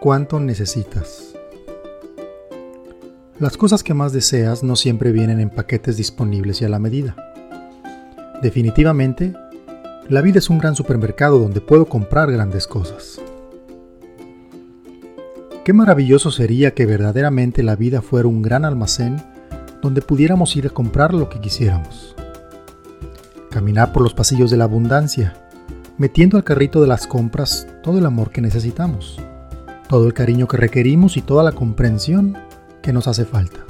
cuánto necesitas. Las cosas que más deseas no siempre vienen en paquetes disponibles y a la medida. Definitivamente, la vida es un gran supermercado donde puedo comprar grandes cosas. Qué maravilloso sería que verdaderamente la vida fuera un gran almacén donde pudiéramos ir a comprar lo que quisiéramos. Caminar por los pasillos de la abundancia, metiendo al carrito de las compras todo el amor que necesitamos todo el cariño que requerimos y toda la comprensión que nos hace falta.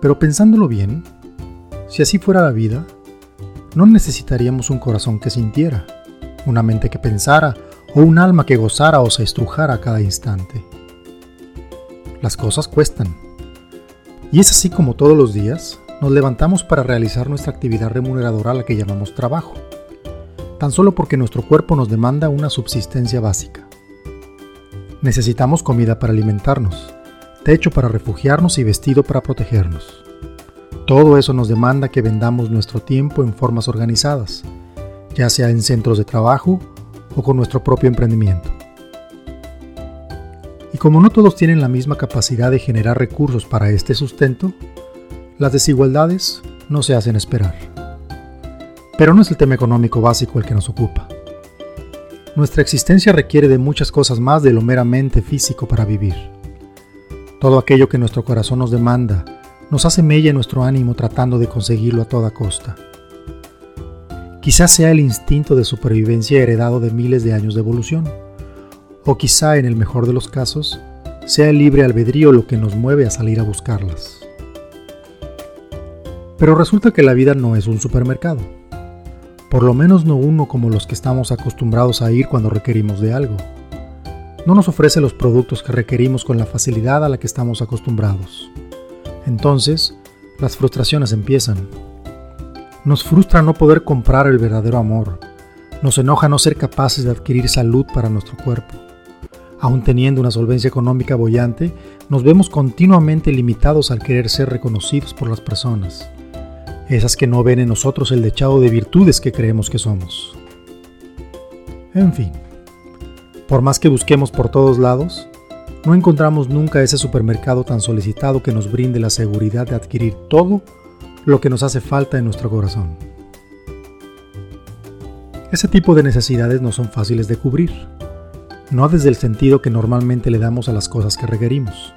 Pero pensándolo bien, si así fuera la vida, no necesitaríamos un corazón que sintiera, una mente que pensara o un alma que gozara o se estrujara a cada instante. Las cosas cuestan. Y es así como todos los días nos levantamos para realizar nuestra actividad remuneradora a la que llamamos trabajo, tan solo porque nuestro cuerpo nos demanda una subsistencia básica. Necesitamos comida para alimentarnos, techo para refugiarnos y vestido para protegernos. Todo eso nos demanda que vendamos nuestro tiempo en formas organizadas, ya sea en centros de trabajo o con nuestro propio emprendimiento. Y como no todos tienen la misma capacidad de generar recursos para este sustento, las desigualdades no se hacen esperar. Pero no es el tema económico básico el que nos ocupa. Nuestra existencia requiere de muchas cosas más de lo meramente físico para vivir. Todo aquello que nuestro corazón nos demanda nos hace mella en nuestro ánimo tratando de conseguirlo a toda costa. Quizás sea el instinto de supervivencia heredado de miles de años de evolución, o quizá en el mejor de los casos sea el libre albedrío lo que nos mueve a salir a buscarlas. Pero resulta que la vida no es un supermercado por lo menos no uno como los que estamos acostumbrados a ir cuando requerimos de algo. No nos ofrece los productos que requerimos con la facilidad a la que estamos acostumbrados. Entonces, las frustraciones empiezan. Nos frustra no poder comprar el verdadero amor. Nos enoja no ser capaces de adquirir salud para nuestro cuerpo. Aun teniendo una solvencia económica bollante, nos vemos continuamente limitados al querer ser reconocidos por las personas esas que no ven en nosotros el dechado de virtudes que creemos que somos. En fin, por más que busquemos por todos lados, no encontramos nunca ese supermercado tan solicitado que nos brinde la seguridad de adquirir todo lo que nos hace falta en nuestro corazón. Ese tipo de necesidades no son fáciles de cubrir, no desde el sentido que normalmente le damos a las cosas que requerimos,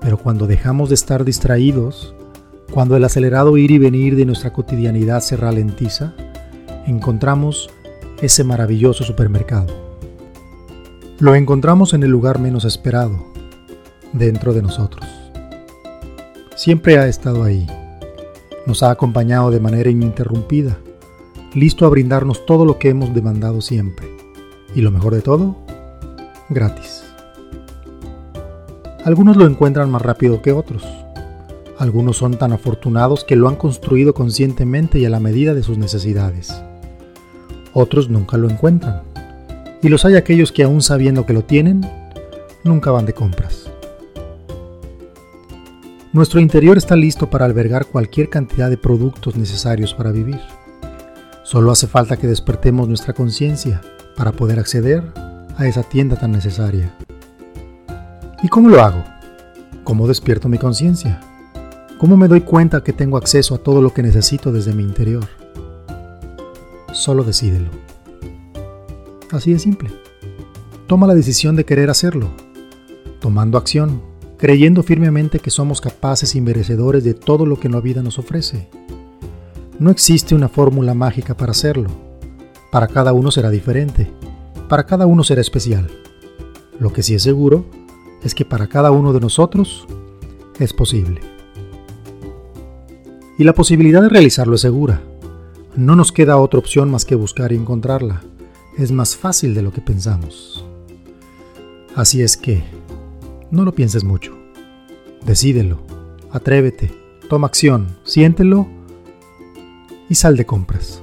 pero cuando dejamos de estar distraídos cuando el acelerado ir y venir de nuestra cotidianidad se ralentiza, encontramos ese maravilloso supermercado. Lo encontramos en el lugar menos esperado, dentro de nosotros. Siempre ha estado ahí. Nos ha acompañado de manera ininterrumpida, listo a brindarnos todo lo que hemos demandado siempre. Y lo mejor de todo, gratis. Algunos lo encuentran más rápido que otros algunos son tan afortunados que lo han construido conscientemente y a la medida de sus necesidades. Otros nunca lo encuentran. Y los hay aquellos que aún sabiendo que lo tienen, nunca van de compras. Nuestro interior está listo para albergar cualquier cantidad de productos necesarios para vivir. Solo hace falta que despertemos nuestra conciencia para poder acceder a esa tienda tan necesaria. ¿Y cómo lo hago? ¿Cómo despierto mi conciencia? ¿Cómo me doy cuenta que tengo acceso a todo lo que necesito desde mi interior? Solo decídelo. Así de simple. Toma la decisión de querer hacerlo, tomando acción, creyendo firmemente que somos capaces y merecedores de todo lo que la vida nos ofrece. No existe una fórmula mágica para hacerlo. Para cada uno será diferente. Para cada uno será especial. Lo que sí es seguro es que para cada uno de nosotros es posible. Y la posibilidad de realizarlo es segura. No nos queda otra opción más que buscar y encontrarla. Es más fácil de lo que pensamos. Así es que, no lo pienses mucho. Decídelo, atrévete, toma acción, siéntelo y sal de compras.